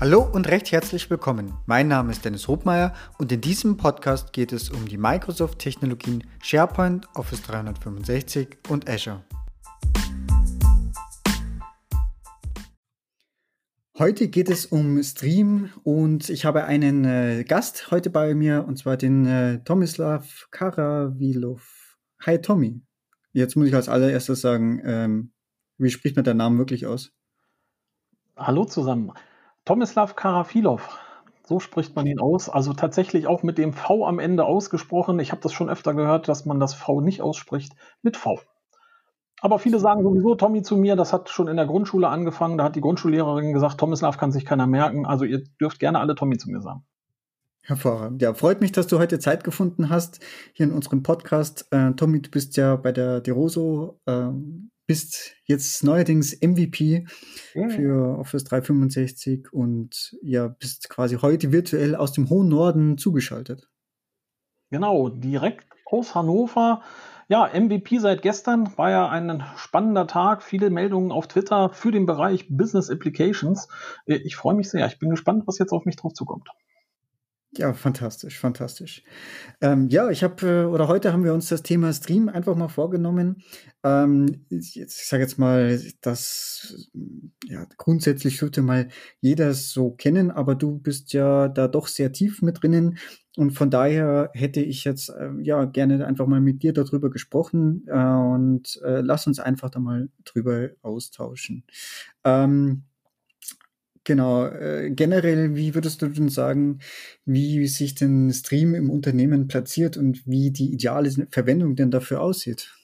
Hallo und recht herzlich willkommen. Mein Name ist Dennis Hobmeier und in diesem Podcast geht es um die Microsoft-Technologien SharePoint, Office 365 und Azure. Heute geht es um Stream und ich habe einen äh, Gast heute bei mir und zwar den äh, Tomislav Karavilov. Hi Tommy. Jetzt muss ich als allererstes sagen, ähm, wie spricht man deinen Namen wirklich aus? Hallo zusammen. Tomislav Karafilov. So spricht man ihn aus. Also tatsächlich auch mit dem V am Ende ausgesprochen. Ich habe das schon öfter gehört, dass man das V nicht ausspricht mit V. Aber viele sagen sowieso Tommy zu mir, das hat schon in der Grundschule angefangen. Da hat die Grundschullehrerin gesagt, Tomislav kann sich keiner merken. Also ihr dürft gerne alle Tommy zu mir sagen. Hervorragend. Ja, freut mich, dass du heute Zeit gefunden hast hier in unserem Podcast. Äh, Tommy, du bist ja bei der Deroso äh, bist jetzt neuerdings MVP ja. für Office 365 und ja, bist quasi heute virtuell aus dem hohen Norden zugeschaltet. Genau, direkt aus Hannover. Ja, MVP seit gestern war ja ein spannender Tag. Viele Meldungen auf Twitter für den Bereich Business Applications. Ich freue mich sehr. Ich bin gespannt, was jetzt auf mich drauf zukommt. Ja, fantastisch, fantastisch. Ähm, ja, ich habe, äh, oder heute haben wir uns das Thema Stream einfach mal vorgenommen. Ähm, ich, ich sage jetzt mal, das ja, grundsätzlich sollte mal jeder so kennen, aber du bist ja da doch sehr tief mit drinnen. Und von daher hätte ich jetzt äh, ja gerne einfach mal mit dir darüber gesprochen äh, und äh, lass uns einfach da mal drüber austauschen. Ähm, Genau, äh, generell, wie würdest du denn sagen, wie sich denn Stream im Unternehmen platziert und wie die ideale Verwendung denn dafür aussieht?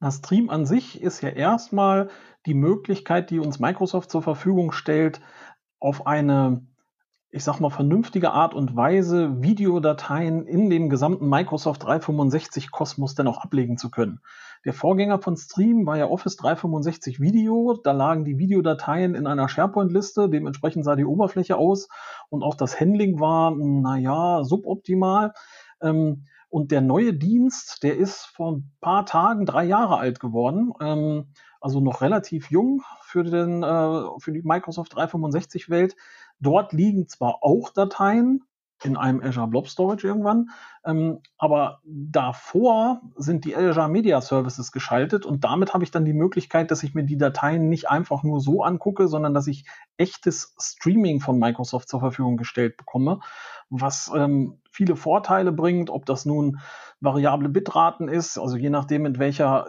Na, Stream an sich ist ja erstmal die Möglichkeit, die uns Microsoft zur Verfügung stellt, auf eine ich sag mal, vernünftige Art und Weise Videodateien in dem gesamten Microsoft 365 Kosmos dann auch ablegen zu können. Der Vorgänger von Stream war ja Office 365 Video. Da lagen die Videodateien in einer SharePoint-Liste. Dementsprechend sah die Oberfläche aus und auch das Handling war, naja, suboptimal. Ähm, und der neue Dienst, der ist vor ein paar Tagen drei Jahre alt geworden. Ähm, also noch relativ jung für, den, äh, für die Microsoft 365 Welt. Dort liegen zwar auch Dateien in einem Azure Blob Storage irgendwann, ähm, aber davor sind die Azure Media Services geschaltet und damit habe ich dann die Möglichkeit, dass ich mir die Dateien nicht einfach nur so angucke, sondern dass ich echtes Streaming von Microsoft zur Verfügung gestellt bekomme, was ähm, viele Vorteile bringt, ob das nun variable Bitraten ist, also je nachdem, mit welcher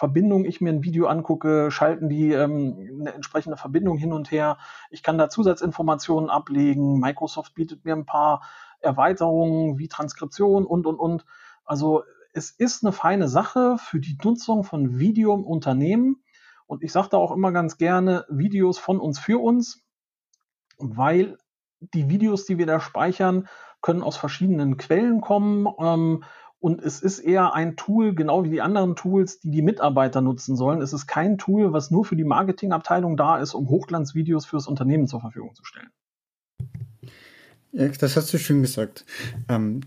Verbindung ich mir ein Video angucke, schalten die ähm, eine entsprechende Verbindung hin und her. Ich kann da Zusatzinformationen ablegen. Microsoft bietet mir ein paar Erweiterungen wie Transkription und, und, und. Also es ist eine feine Sache für die Nutzung von Video im Unternehmen. Und ich sage da auch immer ganz gerne Videos von uns für uns, weil die Videos, die wir da speichern, können aus verschiedenen Quellen kommen. Ähm, und es ist eher ein Tool, genau wie die anderen Tools, die die Mitarbeiter nutzen sollen. Es ist kein Tool, was nur für die Marketingabteilung da ist, um Hochglanzvideos fürs Unternehmen zur Verfügung zu stellen. Ja, das hast du schön gesagt. Ähm,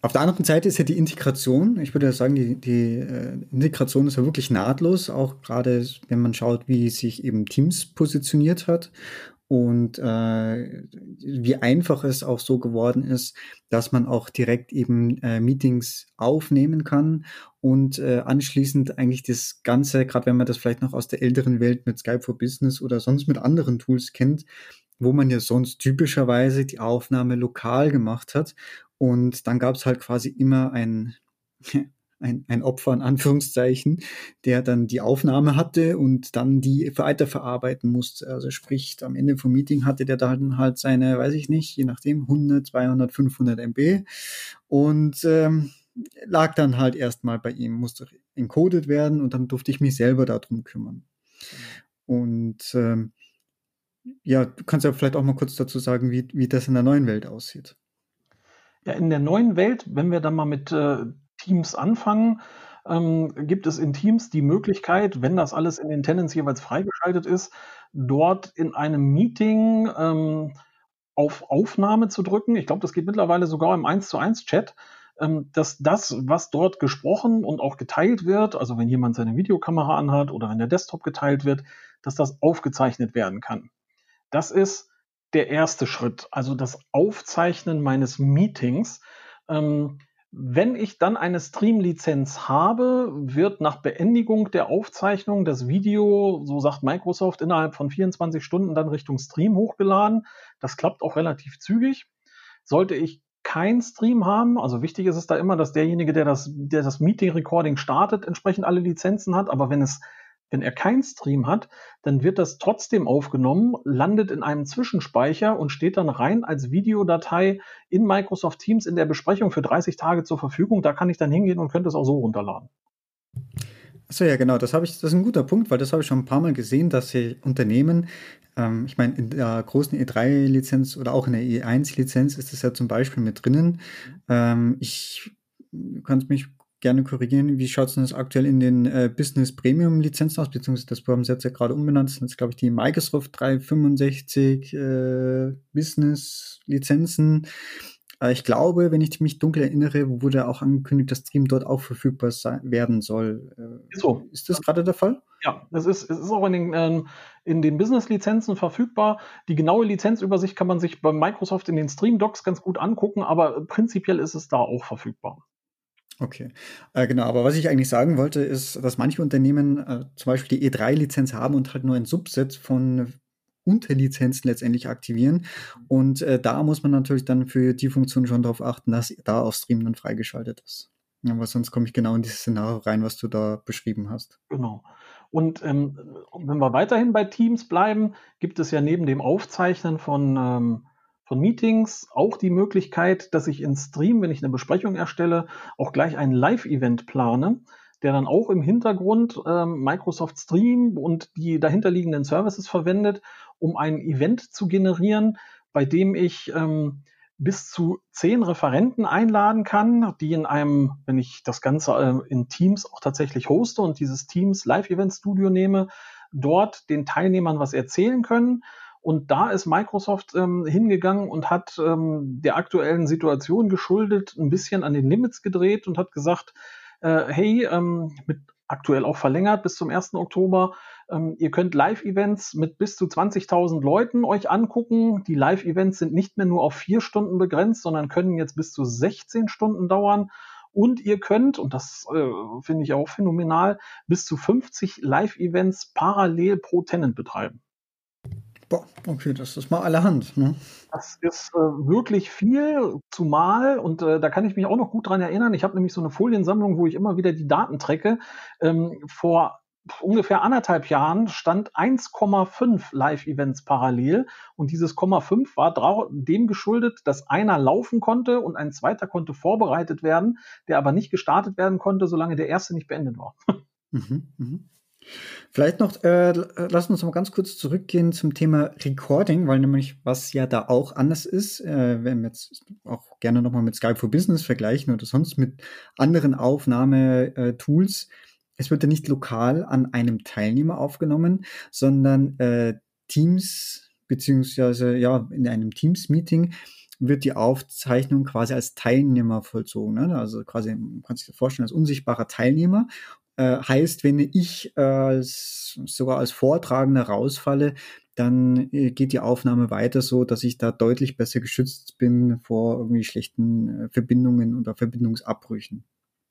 auf der anderen Seite ist ja die Integration, ich würde sagen, die, die äh, Integration ist ja wirklich nahtlos, auch gerade wenn man schaut, wie sich eben Teams positioniert hat und äh, wie einfach es auch so geworden ist, dass man auch direkt eben äh, Meetings aufnehmen kann und äh, anschließend eigentlich das Ganze, gerade wenn man das vielleicht noch aus der älteren Welt mit Skype for Business oder sonst mit anderen Tools kennt, wo man ja sonst typischerweise die Aufnahme lokal gemacht hat. Und dann gab es halt quasi immer ein ein, ein Opfer in Anführungszeichen, der dann die Aufnahme hatte und dann die weiterverarbeiten musste. Also sprich, am Ende vom Meeting hatte der dann halt seine, weiß ich nicht, je nachdem, 100, 200, 500 MB und ähm, lag dann halt erstmal bei ihm, musste encoded werden und dann durfte ich mich selber darum kümmern. Und ähm, ja, du kannst ja vielleicht auch mal kurz dazu sagen, wie, wie das in der neuen Welt aussieht. Ja, in der neuen Welt, wenn wir dann mal mit äh, Teams anfangen, ähm, gibt es in Teams die Möglichkeit, wenn das alles in den Tenants jeweils freigeschaltet ist, dort in einem Meeting ähm, auf Aufnahme zu drücken. Ich glaube, das geht mittlerweile sogar im 1 zu 1 Chat, ähm, dass das, was dort gesprochen und auch geteilt wird, also wenn jemand seine Videokamera anhat oder wenn der Desktop geteilt wird, dass das aufgezeichnet werden kann. Das ist der erste Schritt, also das Aufzeichnen meines Meetings. Ähm, wenn ich dann eine Stream-Lizenz habe, wird nach Beendigung der Aufzeichnung das Video, so sagt Microsoft, innerhalb von 24 Stunden dann Richtung Stream hochgeladen. Das klappt auch relativ zügig. Sollte ich kein Stream haben, also wichtig ist es da immer, dass derjenige, der das, der das Meeting-Recording startet, entsprechend alle Lizenzen hat. Aber wenn es wenn er keinen Stream hat, dann wird das trotzdem aufgenommen, landet in einem Zwischenspeicher und steht dann rein als Videodatei in Microsoft Teams in der Besprechung für 30 Tage zur Verfügung. Da kann ich dann hingehen und könnte es auch so runterladen. Achso, ja, genau. Das, ich, das ist ein guter Punkt, weil das habe ich schon ein paar Mal gesehen, dass sie Unternehmen, ähm, ich meine, in der großen E3-Lizenz oder auch in der E1-Lizenz ist das ja zum Beispiel mit drinnen. Ähm, ich kann mich gerne korrigieren. Wie schaut es denn das aktuell in den äh, Business Premium Lizenzen aus? Beziehungsweise das haben sie jetzt ja gerade umbenannt. Das sind jetzt, glaube ich, die Microsoft 365 äh, Business Lizenzen. Äh, ich glaube, wenn ich mich dunkel erinnere, wurde auch angekündigt, dass Stream dort auch verfügbar sein, werden soll. Äh, so. Ist das gerade der Fall? Ja, es ist, es ist auch in den, ähm, in den Business-Lizenzen verfügbar. Die genaue Lizenzübersicht kann man sich bei Microsoft in den Stream Docs ganz gut angucken, aber prinzipiell ist es da auch verfügbar. Okay, äh, genau. Aber was ich eigentlich sagen wollte, ist, dass manche Unternehmen äh, zum Beispiel die E3-Lizenz haben und halt nur ein Subset von Unterlizenzen letztendlich aktivieren. Und äh, da muss man natürlich dann für die Funktion schon darauf achten, dass da auf Stream dann freigeschaltet ist. Weil sonst komme ich genau in dieses Szenario rein, was du da beschrieben hast. Genau. Und ähm, wenn wir weiterhin bei Teams bleiben, gibt es ja neben dem Aufzeichnen von ähm, von Meetings auch die Möglichkeit, dass ich in Stream, wenn ich eine Besprechung erstelle, auch gleich ein Live-Event plane, der dann auch im Hintergrund ähm, Microsoft Stream und die dahinterliegenden Services verwendet, um ein Event zu generieren, bei dem ich ähm, bis zu zehn Referenten einladen kann, die in einem, wenn ich das Ganze äh, in Teams auch tatsächlich hoste und dieses Teams Live-Event Studio nehme, dort den Teilnehmern was erzählen können und da ist Microsoft ähm, hingegangen und hat ähm, der aktuellen Situation geschuldet ein bisschen an den Limits gedreht und hat gesagt, äh, hey, ähm, mit aktuell auch verlängert bis zum 1. Oktober. Ähm, ihr könnt Live-Events mit bis zu 20.000 Leuten euch angucken. Die Live-Events sind nicht mehr nur auf vier Stunden begrenzt, sondern können jetzt bis zu 16 Stunden dauern. Und ihr könnt, und das äh, finde ich auch phänomenal, bis zu 50 Live-Events parallel pro Tenant betreiben. Boah, okay, das ist mal allerhand. Ne? Das ist äh, wirklich viel, zumal, und äh, da kann ich mich auch noch gut dran erinnern, ich habe nämlich so eine Foliensammlung, wo ich immer wieder die Daten trecke. Ähm, vor ungefähr anderthalb Jahren stand 1,5 Live-Events parallel und dieses 0,5 war dem geschuldet, dass einer laufen konnte und ein zweiter konnte vorbereitet werden, der aber nicht gestartet werden konnte, solange der erste nicht beendet war. Mhm, mhm. Vielleicht noch, äh, lass uns mal ganz kurz zurückgehen zum Thema Recording, weil nämlich was ja da auch anders ist, äh, wenn wir jetzt auch gerne nochmal mit Skype for Business vergleichen oder sonst mit anderen Aufnahmetools, es wird ja nicht lokal an einem Teilnehmer aufgenommen, sondern äh, Teams, beziehungsweise ja, in einem Teams-Meeting wird die Aufzeichnung quasi als Teilnehmer vollzogen. Ne? Also quasi, man kann sich das vorstellen, als unsichtbarer Teilnehmer. Äh, heißt, wenn ich als, sogar als Vortragender rausfalle, dann äh, geht die Aufnahme weiter so, dass ich da deutlich besser geschützt bin vor irgendwie schlechten äh, Verbindungen oder Verbindungsabbrüchen.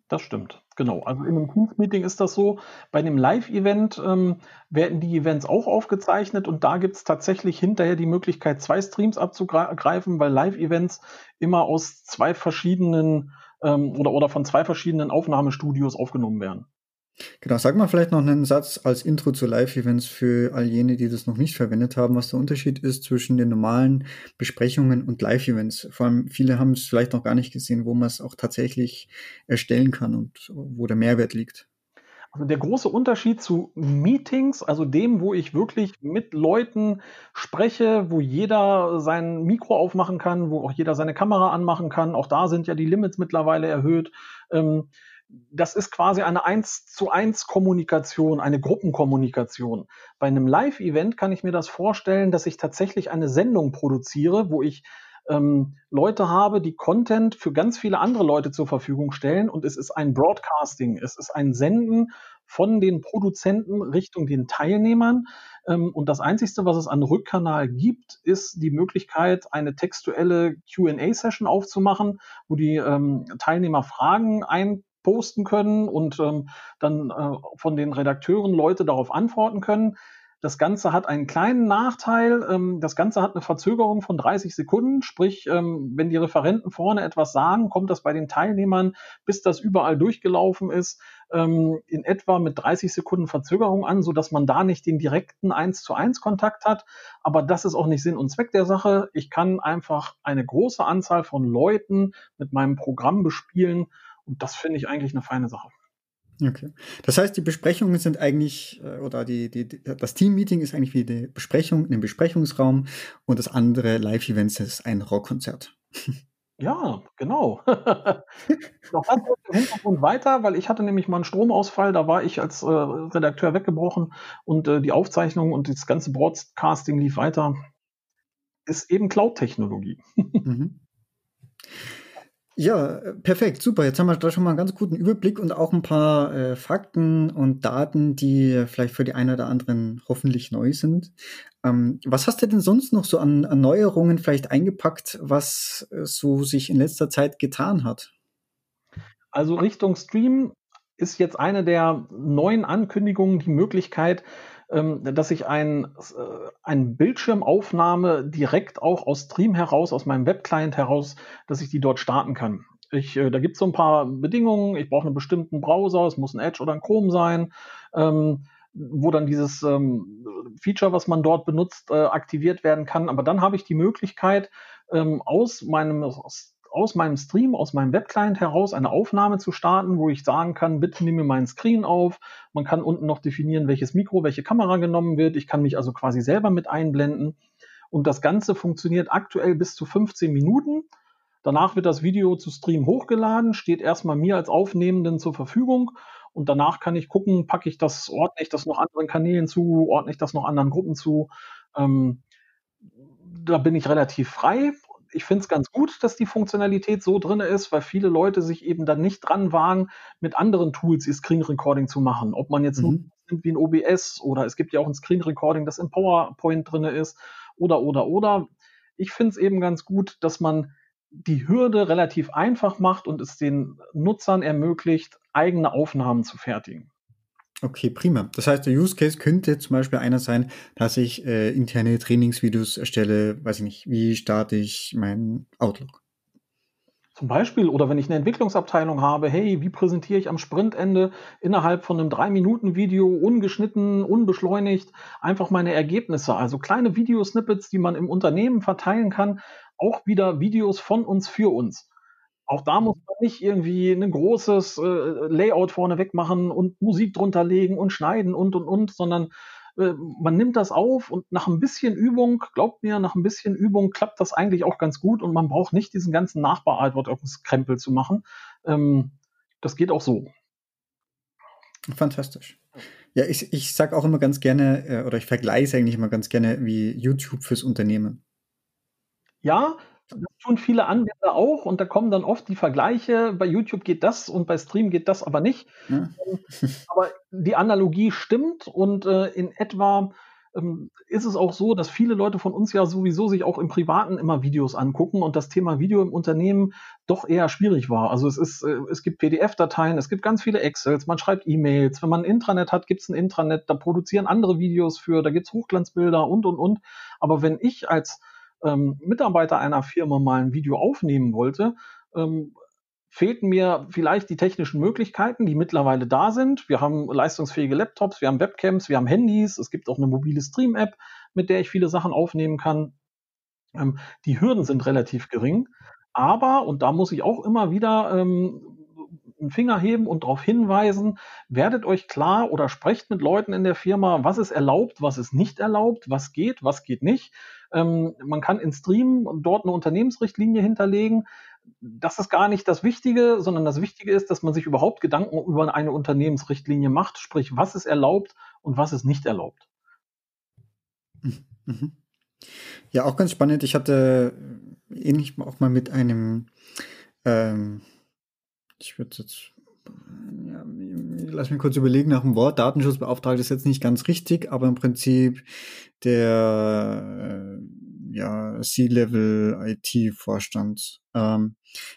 Das stimmt, genau. Also in einem Teams-Meeting ist das so. Bei einem Live-Event ähm, werden die Events auch aufgezeichnet und da gibt es tatsächlich hinterher die Möglichkeit, zwei Streams abzugreifen, weil Live-Events immer aus zwei verschiedenen ähm, oder, oder von zwei verschiedenen Aufnahmestudios aufgenommen werden. Genau, sag mal vielleicht noch einen Satz als Intro zu Live-Events für all jene, die das noch nicht verwendet haben, was der Unterschied ist zwischen den normalen Besprechungen und Live-Events. Vor allem viele haben es vielleicht noch gar nicht gesehen, wo man es auch tatsächlich erstellen kann und wo der Mehrwert liegt. Also der große Unterschied zu Meetings, also dem, wo ich wirklich mit Leuten spreche, wo jeder sein Mikro aufmachen kann, wo auch jeder seine Kamera anmachen kann, auch da sind ja die Limits mittlerweile erhöht. Ähm, das ist quasi eine 1 zu 1 Kommunikation, eine Gruppenkommunikation. Bei einem Live-Event kann ich mir das vorstellen, dass ich tatsächlich eine Sendung produziere, wo ich ähm, Leute habe, die Content für ganz viele andere Leute zur Verfügung stellen und es ist ein Broadcasting, es ist ein Senden von den Produzenten Richtung den Teilnehmern. Ähm, und das Einzige, was es an Rückkanal gibt, ist die Möglichkeit, eine textuelle QA-Session aufzumachen, wo die ähm, Teilnehmer Fragen einposten können und ähm, dann äh, von den Redakteuren Leute darauf antworten können. Das Ganze hat einen kleinen Nachteil. Ähm, das Ganze hat eine Verzögerung von 30 Sekunden. Sprich, ähm, wenn die Referenten vorne etwas sagen, kommt das bei den Teilnehmern, bis das überall durchgelaufen ist, ähm, in etwa mit 30 Sekunden Verzögerung an, sodass man da nicht den direkten 1 zu 1 Kontakt hat. Aber das ist auch nicht Sinn und Zweck der Sache. Ich kann einfach eine große Anzahl von Leuten mit meinem Programm bespielen. Und das finde ich eigentlich eine feine Sache. Okay. Das heißt, die Besprechungen sind eigentlich, äh, oder die, die, das Team-Meeting ist eigentlich wie die Besprechung in dem Besprechungsraum und das andere Live-Event ist ein Rockkonzert. Ja, genau. Noch ganz kurz im Hintergrund weiter, weil ich hatte nämlich mal einen Stromausfall, da war ich als äh, Redakteur weggebrochen und äh, die Aufzeichnung und das ganze Broadcasting lief weiter. Ist eben Cloud-Technologie. mhm. Ja, perfekt, super. Jetzt haben wir da schon mal einen ganz guten Überblick und auch ein paar äh, Fakten und Daten, die vielleicht für die einen oder anderen hoffentlich neu sind. Ähm, was hast du denn sonst noch so an, an Neuerungen vielleicht eingepackt, was äh, so sich in letzter Zeit getan hat? Also Richtung Stream ist jetzt eine der neuen Ankündigungen die Möglichkeit, dass ich ein, äh, ein Bildschirmaufnahme direkt auch aus Stream heraus, aus meinem Webclient heraus, dass ich die dort starten kann. Ich, äh, da gibt es so ein paar Bedingungen. Ich brauche einen bestimmten Browser, es muss ein Edge oder ein Chrome sein, ähm, wo dann dieses ähm, Feature, was man dort benutzt, äh, aktiviert werden kann. Aber dann habe ich die Möglichkeit, ähm, aus meinem aus meinem Stream, aus meinem Webclient heraus eine Aufnahme zu starten, wo ich sagen kann, bitte nimm mir meinen Screen auf. Man kann unten noch definieren, welches Mikro, welche Kamera genommen wird. Ich kann mich also quasi selber mit einblenden. Und das Ganze funktioniert aktuell bis zu 15 Minuten. Danach wird das Video zu Stream hochgeladen, steht erstmal mir als Aufnehmenden zur Verfügung. Und danach kann ich gucken, packe ich das, ordne ich das noch anderen Kanälen zu, ordne ich das noch anderen Gruppen zu. Ähm, da bin ich relativ frei ich finde es ganz gut, dass die Funktionalität so drin ist, weil viele Leute sich eben dann nicht dran wagen, mit anderen Tools ihr Screen Recording zu machen. Ob man jetzt mhm. nur nimmt wie ein OBS oder es gibt ja auch ein Screen Recording, das in PowerPoint drin ist oder, oder, oder. Ich finde es eben ganz gut, dass man die Hürde relativ einfach macht und es den Nutzern ermöglicht, eigene Aufnahmen zu fertigen. Okay, prima. Das heißt, der Use Case könnte zum Beispiel einer sein, dass ich äh, interne Trainingsvideos erstelle, weiß ich nicht, wie starte ich mein Outlook? Zum Beispiel, oder wenn ich eine Entwicklungsabteilung habe, hey, wie präsentiere ich am Sprintende innerhalb von einem 3-Minuten-Video ungeschnitten, unbeschleunigt einfach meine Ergebnisse? Also kleine Videosnippets, die man im Unternehmen verteilen kann, auch wieder Videos von uns für uns. Auch da muss man nicht irgendwie ein großes äh, Layout vorneweg machen und Musik drunter legen und schneiden und und und, sondern äh, man nimmt das auf und nach ein bisschen Übung, glaubt mir, nach ein bisschen Übung klappt das eigentlich auch ganz gut und man braucht nicht diesen ganzen Nachbearbeitungskrempel zu machen. Ähm, das geht auch so. Fantastisch. Ja, ich, ich sage auch immer ganz gerne, äh, oder ich vergleiche eigentlich immer ganz gerne wie YouTube fürs Unternehmen. Ja, das tun viele Anwender auch und da kommen dann oft die Vergleiche, bei YouTube geht das und bei Stream geht das aber nicht. Ja. Ähm, aber die Analogie stimmt und äh, in etwa ähm, ist es auch so, dass viele Leute von uns ja sowieso sich auch im Privaten immer Videos angucken und das Thema Video im Unternehmen doch eher schwierig war. Also es ist, äh, es gibt PDF-Dateien, es gibt ganz viele Excels, man schreibt E-Mails, wenn man ein Intranet hat, gibt es ein Intranet, da produzieren andere Videos für, da gibt es Hochglanzbilder und und und. Aber wenn ich als ähm, Mitarbeiter einer Firma mal ein Video aufnehmen wollte, ähm, fehlten mir vielleicht die technischen Möglichkeiten, die mittlerweile da sind. Wir haben leistungsfähige Laptops, wir haben Webcams, wir haben Handys, es gibt auch eine mobile Stream-App, mit der ich viele Sachen aufnehmen kann. Ähm, die Hürden sind relativ gering, aber, und da muss ich auch immer wieder ähm, einen Finger heben und darauf hinweisen, werdet euch klar oder sprecht mit Leuten in der Firma, was ist erlaubt, was ist nicht erlaubt, was geht, was geht nicht. Ähm, man kann in Stream dort eine Unternehmensrichtlinie hinterlegen. Das ist gar nicht das Wichtige, sondern das Wichtige ist, dass man sich überhaupt Gedanken über eine Unternehmensrichtlinie macht, sprich, was ist erlaubt und was ist nicht erlaubt. Mhm. Ja, auch ganz spannend. Ich hatte ähnlich auch mal mit einem, ähm, ich würde jetzt ja, lass mich kurz überlegen nach dem Wort. Datenschutzbeauftragte ist jetzt nicht ganz richtig, aber im Prinzip der äh, ja, C-Level IT-Vorstand ähm,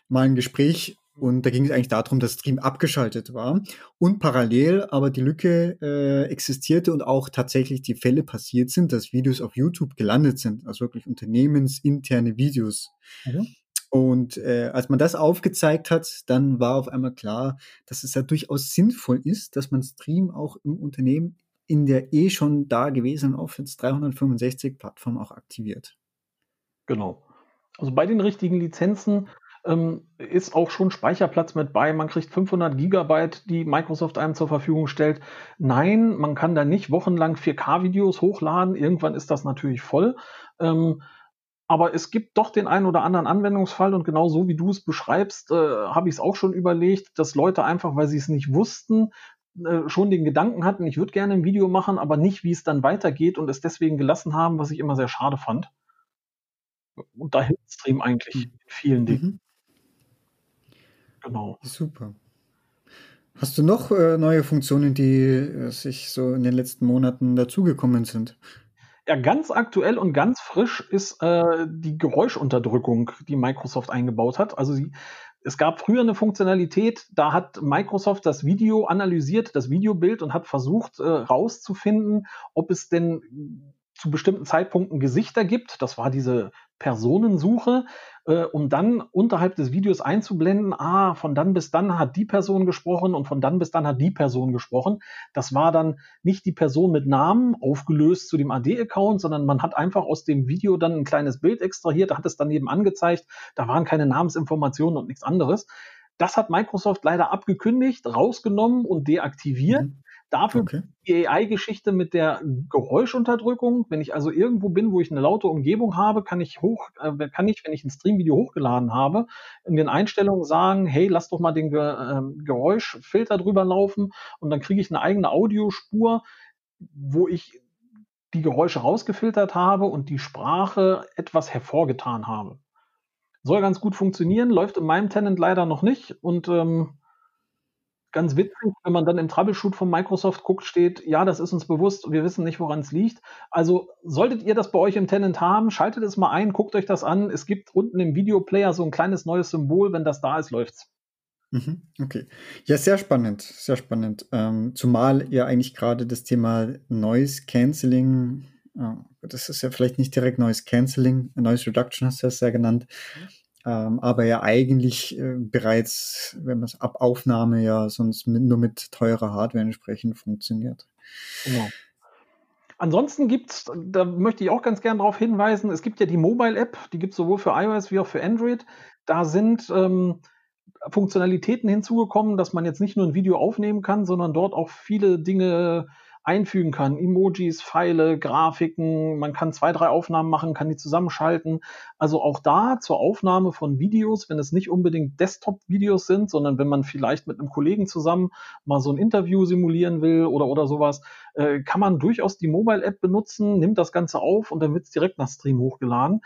mal ein Gespräch und da ging es eigentlich darum, dass Stream abgeschaltet war und parallel aber die Lücke äh, existierte und auch tatsächlich die Fälle passiert sind, dass Videos auf YouTube gelandet sind, also wirklich unternehmensinterne Videos. Mhm. Und äh, als man das aufgezeigt hat, dann war auf einmal klar, dass es ja durchaus sinnvoll ist, dass man Stream auch im Unternehmen in der eh schon da gewesenen Office 365 Plattform auch aktiviert. Genau. Also bei den richtigen Lizenzen ähm, ist auch schon Speicherplatz mit bei. Man kriegt 500 Gigabyte, die Microsoft einem zur Verfügung stellt. Nein, man kann da nicht wochenlang 4K-Videos hochladen. Irgendwann ist das natürlich voll. Ähm, aber es gibt doch den einen oder anderen Anwendungsfall und genau so wie du es beschreibst, äh, habe ich es auch schon überlegt, dass Leute einfach, weil sie es nicht wussten, äh, schon den Gedanken hatten, ich würde gerne ein Video machen, aber nicht, wie es dann weitergeht und es deswegen gelassen haben, was ich immer sehr schade fand. Und da hilft Stream eigentlich mhm. in vielen Dingen. Mhm. Genau. Super. Hast du noch äh, neue Funktionen, die äh, sich so in den letzten Monaten dazugekommen sind? Ja, ganz aktuell und ganz frisch ist äh, die Geräuschunterdrückung, die Microsoft eingebaut hat. Also sie, es gab früher eine Funktionalität, da hat Microsoft das Video analysiert, das Videobild und hat versucht äh, rauszufinden, ob es denn zu bestimmten Zeitpunkten Gesichter gibt. Das war diese Personensuche, äh, um dann unterhalb des Videos einzublenden, ah, von dann bis dann hat die Person gesprochen und von dann bis dann hat die Person gesprochen. Das war dann nicht die Person mit Namen aufgelöst zu dem AD-Account, sondern man hat einfach aus dem Video dann ein kleines Bild extrahiert, hat es daneben angezeigt. Da waren keine Namensinformationen und nichts anderes. Das hat Microsoft leider abgekündigt, rausgenommen und deaktiviert. Mhm. Dafür okay. die AI-Geschichte mit der Geräuschunterdrückung. Wenn ich also irgendwo bin, wo ich eine laute Umgebung habe, kann ich hoch, äh, kann ich, wenn ich ein Streamvideo hochgeladen habe, in den Einstellungen sagen, hey, lass doch mal den Ge äh, Geräuschfilter drüber laufen und dann kriege ich eine eigene Audiospur, wo ich die Geräusche rausgefiltert habe und die Sprache etwas hervorgetan habe. Soll ganz gut funktionieren, läuft in meinem Tenant leider noch nicht und ähm, ganz witzig, wenn man dann im Troubleshoot von Microsoft guckt, steht, ja, das ist uns bewusst, wir wissen nicht, woran es liegt. Also solltet ihr das bei euch im Tenant haben, schaltet es mal ein, guckt euch das an. Es gibt unten im Videoplayer so ein kleines neues Symbol, wenn das da ist, läuft's. Mhm, okay. Ja, sehr spannend, sehr spannend. Ähm, zumal ja eigentlich gerade das Thema Noise Cancelling, äh, das ist ja vielleicht nicht direkt Noise Cancelling, Noise Reduction hast du das ja genannt, ähm, aber ja eigentlich äh, bereits, wenn man es ab Aufnahme ja sonst mit, nur mit teurer Hardware entsprechend funktioniert. Genau. Ansonsten gibt es, da möchte ich auch ganz gerne darauf hinweisen, es gibt ja die Mobile-App, die gibt es sowohl für iOS wie auch für Android. Da sind ähm, Funktionalitäten hinzugekommen, dass man jetzt nicht nur ein Video aufnehmen kann, sondern dort auch viele Dinge einfügen kann. Emojis, Pfeile, Grafiken, man kann zwei, drei Aufnahmen machen, kann die zusammenschalten. Also auch da zur Aufnahme von Videos, wenn es nicht unbedingt Desktop-Videos sind, sondern wenn man vielleicht mit einem Kollegen zusammen mal so ein Interview simulieren will oder, oder sowas, äh, kann man durchaus die Mobile-App benutzen, nimmt das Ganze auf und dann wird es direkt nach Stream hochgeladen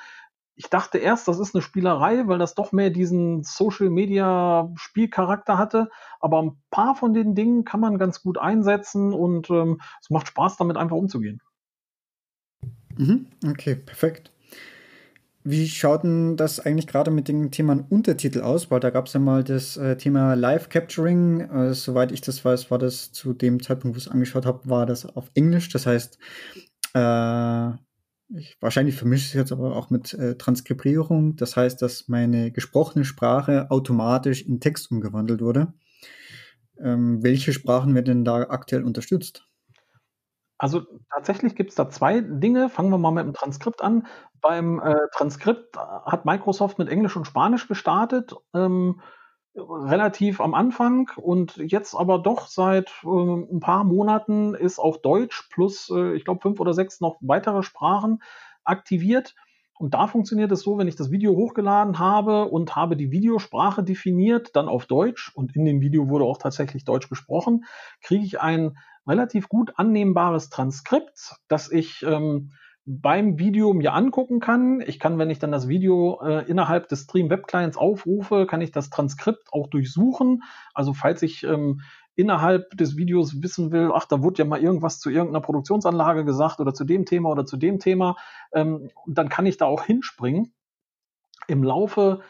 ich dachte erst, das ist eine Spielerei, weil das doch mehr diesen Social Media Spielcharakter hatte. Aber ein paar von den Dingen kann man ganz gut einsetzen und ähm, es macht Spaß, damit einfach umzugehen. Mhm, okay, perfekt. Wie schaut denn das eigentlich gerade mit dem Thema Untertitel aus? Weil da gab es ja mal das äh, Thema Live Capturing. Äh, soweit ich das weiß, war das zu dem Zeitpunkt, wo ich es angeschaut habe, war das auf Englisch. Das heißt, äh, ich, wahrscheinlich vermische ich es jetzt aber auch mit äh, Transkribierung. Das heißt, dass meine gesprochene Sprache automatisch in Text umgewandelt wurde. Ähm, welche Sprachen werden denn da aktuell unterstützt? Also tatsächlich gibt es da zwei Dinge. Fangen wir mal mit dem Transkript an. Beim äh, Transkript hat Microsoft mit Englisch und Spanisch gestartet. Ähm, relativ am Anfang und jetzt aber doch seit äh, ein paar Monaten ist auch Deutsch plus, äh, ich glaube, fünf oder sechs noch weitere Sprachen aktiviert. Und da funktioniert es so, wenn ich das Video hochgeladen habe und habe die Videosprache definiert, dann auf Deutsch und in dem Video wurde auch tatsächlich Deutsch gesprochen, kriege ich ein relativ gut annehmbares Transkript, das ich ähm, beim Video mir angucken kann. Ich kann, wenn ich dann das Video äh, innerhalb des Stream Web Clients aufrufe, kann ich das Transkript auch durchsuchen. Also falls ich ähm, innerhalb des Videos wissen will, ach, da wurde ja mal irgendwas zu irgendeiner Produktionsanlage gesagt oder zu dem Thema oder zu dem Thema, ähm, dann kann ich da auch hinspringen. Im Laufe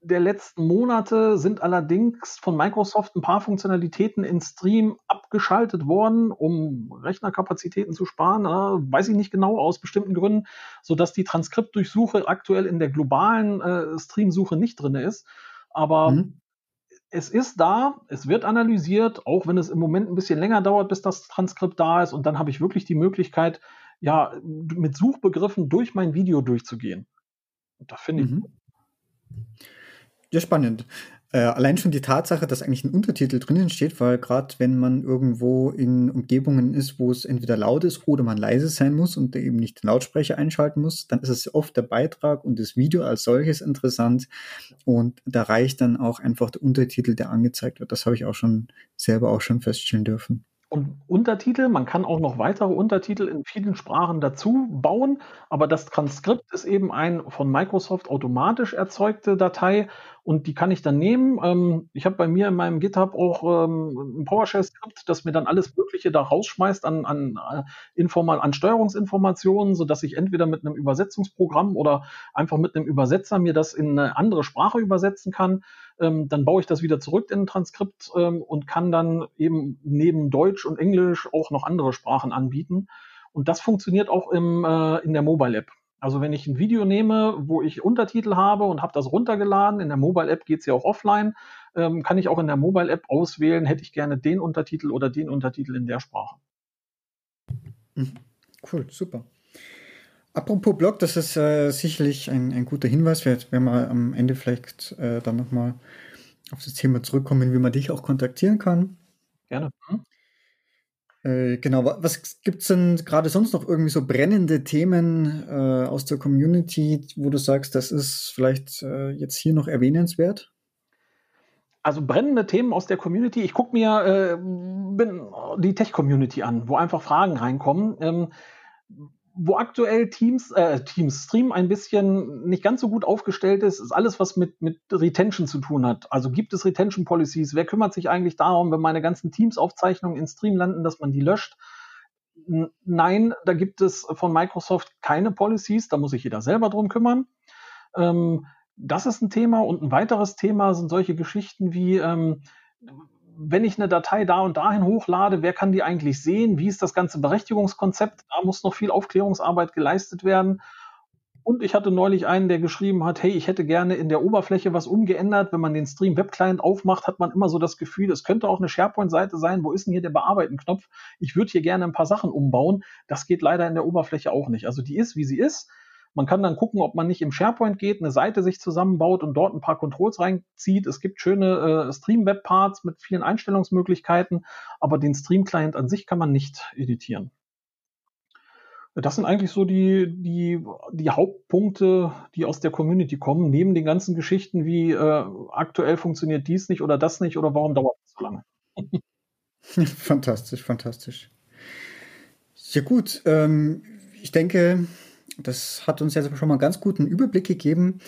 der letzten Monate sind allerdings von Microsoft ein paar Funktionalitäten in Stream abgeschaltet worden, um Rechnerkapazitäten zu sparen. Äh, weiß ich nicht genau, aus bestimmten Gründen, sodass die Transkriptdurchsuche aktuell in der globalen äh, Streamsuche nicht drin ist. Aber mhm. es ist da, es wird analysiert, auch wenn es im Moment ein bisschen länger dauert, bis das Transkript da ist. Und dann habe ich wirklich die Möglichkeit, ja, mit Suchbegriffen durch mein Video durchzugehen. Und das finde ich. Mhm. Ja, spannend. Äh, allein schon die Tatsache, dass eigentlich ein Untertitel drinnen steht, weil gerade wenn man irgendwo in Umgebungen ist, wo es entweder laut ist oder man leise sein muss und eben nicht den Lautsprecher einschalten muss, dann ist es oft der Beitrag und das Video als solches interessant und da reicht dann auch einfach der Untertitel, der angezeigt wird. Das habe ich auch schon selber auch schon feststellen dürfen. Und Untertitel, man kann auch noch weitere Untertitel in vielen Sprachen dazu bauen, aber das Transkript ist eben ein von Microsoft automatisch erzeugte Datei und die kann ich dann nehmen. Ähm, ich habe bei mir in meinem GitHub auch ähm, ein PowerShell-Skript, das mir dann alles Mögliche da rausschmeißt an, an, äh, Informal an Steuerungsinformationen, sodass ich entweder mit einem Übersetzungsprogramm oder einfach mit einem Übersetzer mir das in eine andere Sprache übersetzen kann. Ähm, dann baue ich das wieder zurück in ein Transkript ähm, und kann dann eben neben Deutsch und Englisch auch noch andere Sprachen anbieten. Und das funktioniert auch im, äh, in der Mobile App. Also wenn ich ein Video nehme, wo ich Untertitel habe und habe das runtergeladen, in der Mobile App geht es ja auch offline, ähm, kann ich auch in der Mobile App auswählen, hätte ich gerne den Untertitel oder den Untertitel in der Sprache. Mhm. Cool, super. Apropos Blog, das ist äh, sicherlich ein, ein guter Hinweis. Wir werden mal am Ende vielleicht äh, dann nochmal auf das Thema zurückkommen, wie man dich auch kontaktieren kann. Gerne. Mhm. Äh, genau, was gibt es denn gerade sonst noch irgendwie so brennende Themen äh, aus der Community, wo du sagst, das ist vielleicht äh, jetzt hier noch erwähnenswert? Also brennende Themen aus der Community. Ich gucke mir äh, die Tech-Community an, wo einfach Fragen reinkommen. Ähm, wo aktuell Teams, äh, Teams Stream ein bisschen nicht ganz so gut aufgestellt ist, ist alles, was mit, mit Retention zu tun hat. Also gibt es Retention Policies? Wer kümmert sich eigentlich darum, wenn meine ganzen Teams-Aufzeichnungen in Stream landen, dass man die löscht? Nein, da gibt es von Microsoft keine Policies, da muss sich jeder selber drum kümmern. Ähm, das ist ein Thema und ein weiteres Thema sind solche Geschichten wie, ähm, wenn ich eine Datei da und dahin hochlade, wer kann die eigentlich sehen? Wie ist das ganze Berechtigungskonzept? Da muss noch viel Aufklärungsarbeit geleistet werden. Und ich hatte neulich einen, der geschrieben hat, hey, ich hätte gerne in der Oberfläche was umgeändert. Wenn man den Stream Web Client aufmacht, hat man immer so das Gefühl, es könnte auch eine SharePoint-Seite sein. Wo ist denn hier der Bearbeiten-Knopf? Ich würde hier gerne ein paar Sachen umbauen. Das geht leider in der Oberfläche auch nicht. Also die ist, wie sie ist. Man kann dann gucken, ob man nicht im SharePoint geht, eine Seite sich zusammenbaut und dort ein paar Controls reinzieht. Es gibt schöne äh, Stream-Web-Parts mit vielen Einstellungsmöglichkeiten, aber den Stream-Client an sich kann man nicht editieren. Das sind eigentlich so die, die, die Hauptpunkte, die aus der Community kommen, neben den ganzen Geschichten wie äh, aktuell funktioniert dies nicht oder das nicht oder warum dauert es so lange. fantastisch, fantastisch. Ja gut, ähm, ich denke, das hat uns jetzt schon mal ganz guten Überblick gegeben.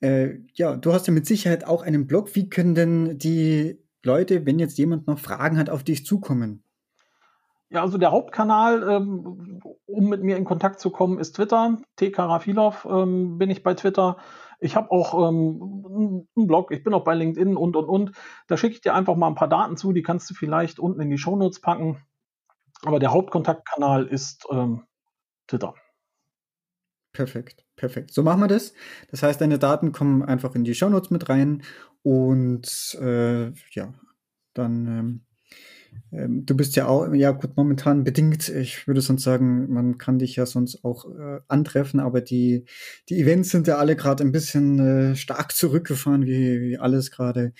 Äh, ja, du hast ja mit Sicherheit auch einen Blog. Wie können denn die Leute, wenn jetzt jemand noch Fragen hat, auf dich zukommen? Ja, also der Hauptkanal, ähm, um mit mir in Kontakt zu kommen, ist Twitter. T. Karafilov ähm, bin ich bei Twitter. Ich habe auch ähm, einen Blog, ich bin auch bei LinkedIn und, und, und. Da schicke ich dir einfach mal ein paar Daten zu, die kannst du vielleicht unten in die Shownotes packen. Aber der Hauptkontaktkanal ist ähm, Twitter. Perfekt, perfekt. So machen wir das. Das heißt, deine Daten kommen einfach in die Shownotes mit rein und äh, ja, dann ähm, ähm, du bist ja auch, ja gut, momentan bedingt. Ich würde sonst sagen, man kann dich ja sonst auch äh, antreffen, aber die, die Events sind ja alle gerade ein bisschen äh, stark zurückgefahren, wie, wie alles gerade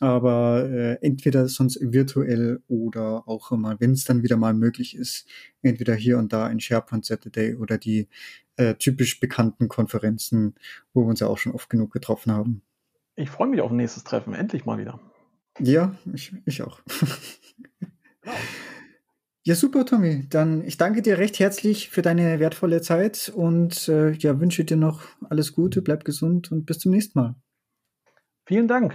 aber äh, entweder sonst virtuell oder auch mal, wenn es dann wieder mal möglich ist, entweder hier und da in SharePoint Saturday oder die äh, typisch bekannten Konferenzen, wo wir uns ja auch schon oft genug getroffen haben. Ich freue mich auf ein nächstes Treffen, endlich mal wieder. Ja, ich, ich auch. Genau. Ja, super, Tommy. Dann ich danke dir recht herzlich für deine wertvolle Zeit und äh, ja, wünsche dir noch alles Gute, bleib gesund und bis zum nächsten Mal. Vielen Dank.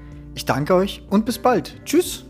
Ich danke euch und bis bald. Tschüss.